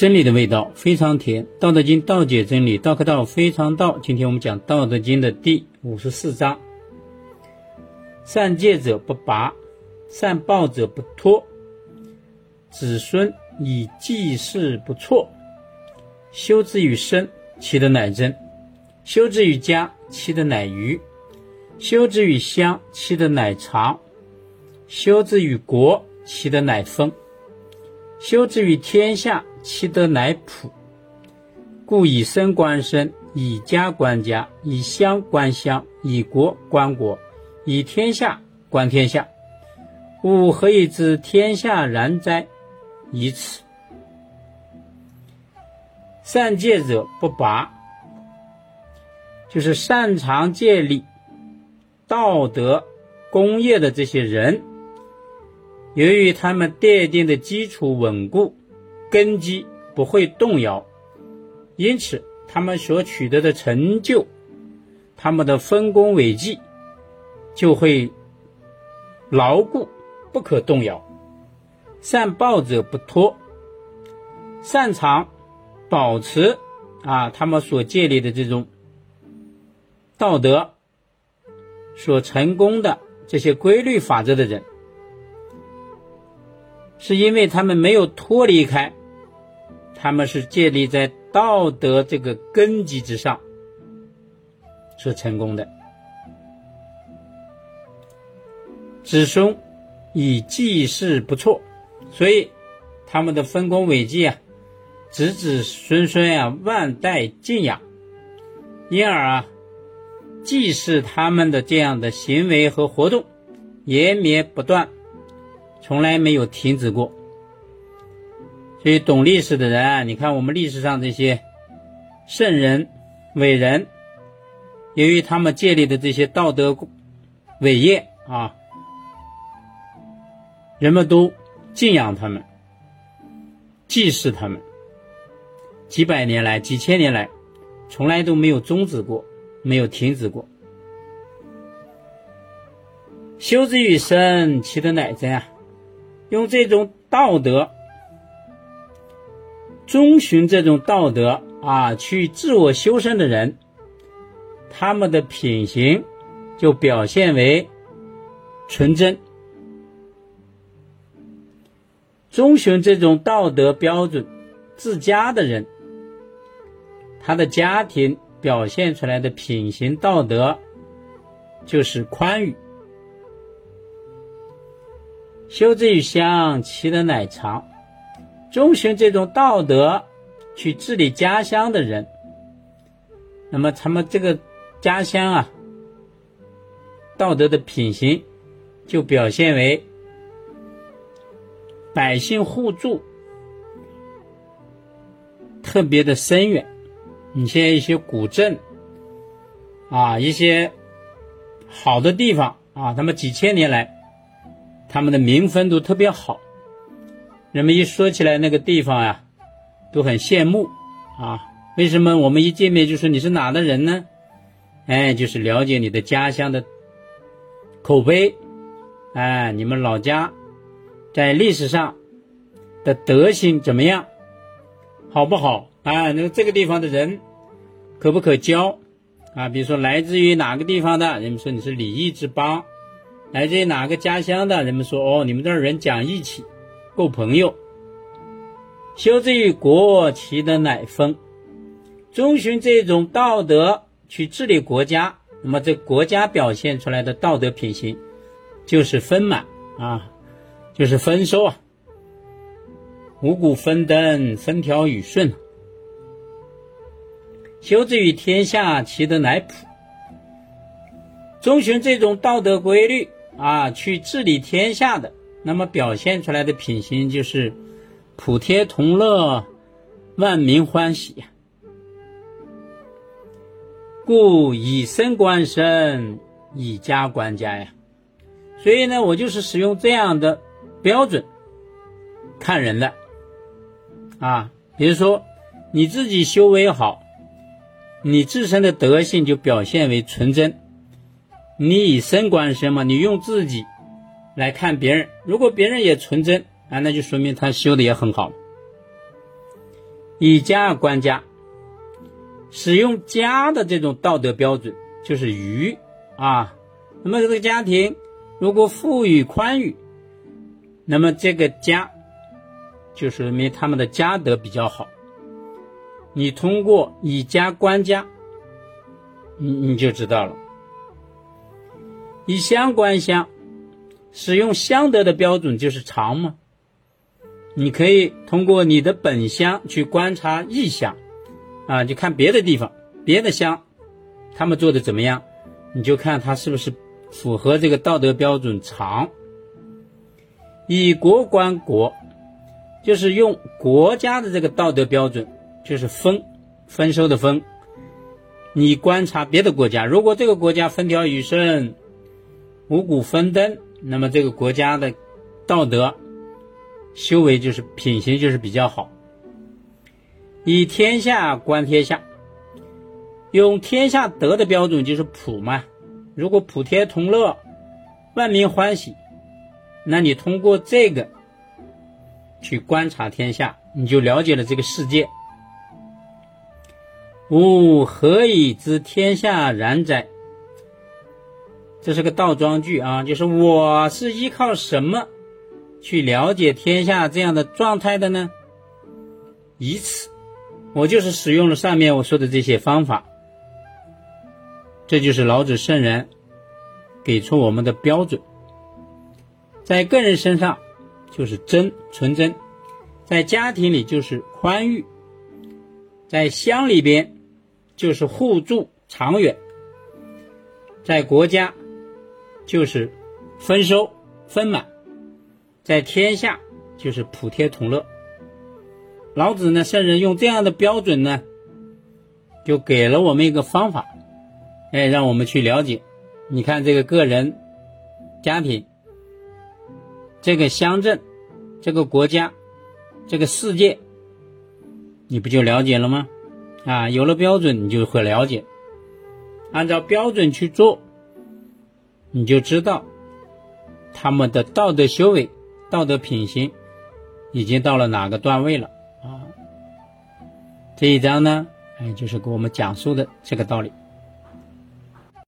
真理的味道非常甜，《道德经》道解真理，道可道非常道。今天我们讲《道德经》的第五十四章：善戒者不拔，善报者不脱，子孙以祭祀不辍。修之于身，其德乃真；修之于家，其德乃余；修之于乡，其德乃长；修之于国，其德乃丰；修之于天下。其德乃普，故以身观身，以家观家，以乡观乡，以国观国，以天下观天下。吾何以知天下然哉？以此。善戒者不拔，就是擅长戒律、道德、工业的这些人，由于他们奠定的基础稳固。根基不会动摇，因此他们所取得的成就，他们的丰功伟绩就会牢固不可动摇。善报者不脱，擅长保持啊他们所建立的这种道德所成功的这些规律法则的人，是因为他们没有脱离开。他们是建立在道德这个根基之上所成功的，子孙以继世不错，所以他们的丰功伟绩啊，子子孙孙啊，万代敬仰，因而啊，祭祀他们的这样的行为和活动延绵不断，从来没有停止过。所以，懂历史的人，你看我们历史上这些圣人、伟人，由于他们建立的这些道德伟业啊，人们都敬仰他们，祭祀他们，几百年来、几千年来，从来都没有终止过，没有停止过。修之于身，其德乃真啊！用这种道德。遵循这种道德啊，去自我修身的人，他们的品行就表现为纯真。遵循这种道德标准自家的人，他的家庭表现出来的品行道德就是宽裕。修之于乡，其德乃长。遵循这种道德去治理家乡的人，那么他们这个家乡啊，道德的品行就表现为百姓互助，特别的深远。你像一些古镇啊，一些好的地方啊，他们几千年来他们的民风都特别好。人们一说起来那个地方呀，都很羡慕啊。为什么我们一见面就说你是哪的人呢？哎，就是了解你的家乡的口碑，哎，你们老家在历史上的德行怎么样，好不好？啊，那这个地方的人可不可交啊？比如说来自于哪个地方的，人们说你是礼义之邦；来自于哪个家乡的，人们说哦，你们这儿人讲义气。够朋友，修之于国，其德乃丰。遵循这种道德去治理国家，那么这国家表现出来的道德品行就是丰满啊，就是丰收啊，五谷丰登，风调雨顺。修之于天下，其德乃普。遵循这种道德规律啊，去治理天下的。那么表现出来的品行就是普天同乐，万民欢喜。故以身观身，以家观家呀。所以呢，我就是使用这样的标准看人的啊。比如说你自己修为好，你自身的德性就表现为纯真。你以身观身嘛，你用自己。来看别人，如果别人也纯真啊，那就说明他修的也很好。以家观家，使用家的这种道德标准就是愚啊。那么这个家庭如果富裕宽裕，那么这个家就说明他们的家德比较好。你通过以家观家，你你就知道了。以乡观乡，使用相德的标准就是常嘛。你可以通过你的本乡去观察异乡，啊，就看别的地方、别的乡，他们做的怎么样，你就看他是不是符合这个道德标准常。以国观国，就是用国家的这个道德标准，就是丰，丰收的丰。你观察别的国家，如果这个国家风调雨顺。五谷丰登，那么这个国家的道德修为就是品行就是比较好。以天下观天下，用天下德的标准就是普嘛。如果普天同乐，万民欢喜，那你通过这个去观察天下，你就了解了这个世界。吾何以知天下然哉？这是个倒装句啊，就是我是依靠什么去了解天下这样的状态的呢？以此，我就是使用了上面我说的这些方法。这就是老子圣人给出我们的标准。在个人身上就是真纯真，在家庭里就是宽裕，在乡里边就是互助长远，在国家。就是丰收丰满，在天下就是普天同乐。老子呢，圣人用这样的标准呢，就给了我们一个方法，哎，让我们去了解。你看这个个人、家庭、这个乡镇、这个国家、这个世界，你不就了解了吗？啊，有了标准，你就会了解，按照标准去做。你就知道他们的道德修为、道德品行已经到了哪个段位了啊？这一章呢，哎，就是给我们讲述的这个道理。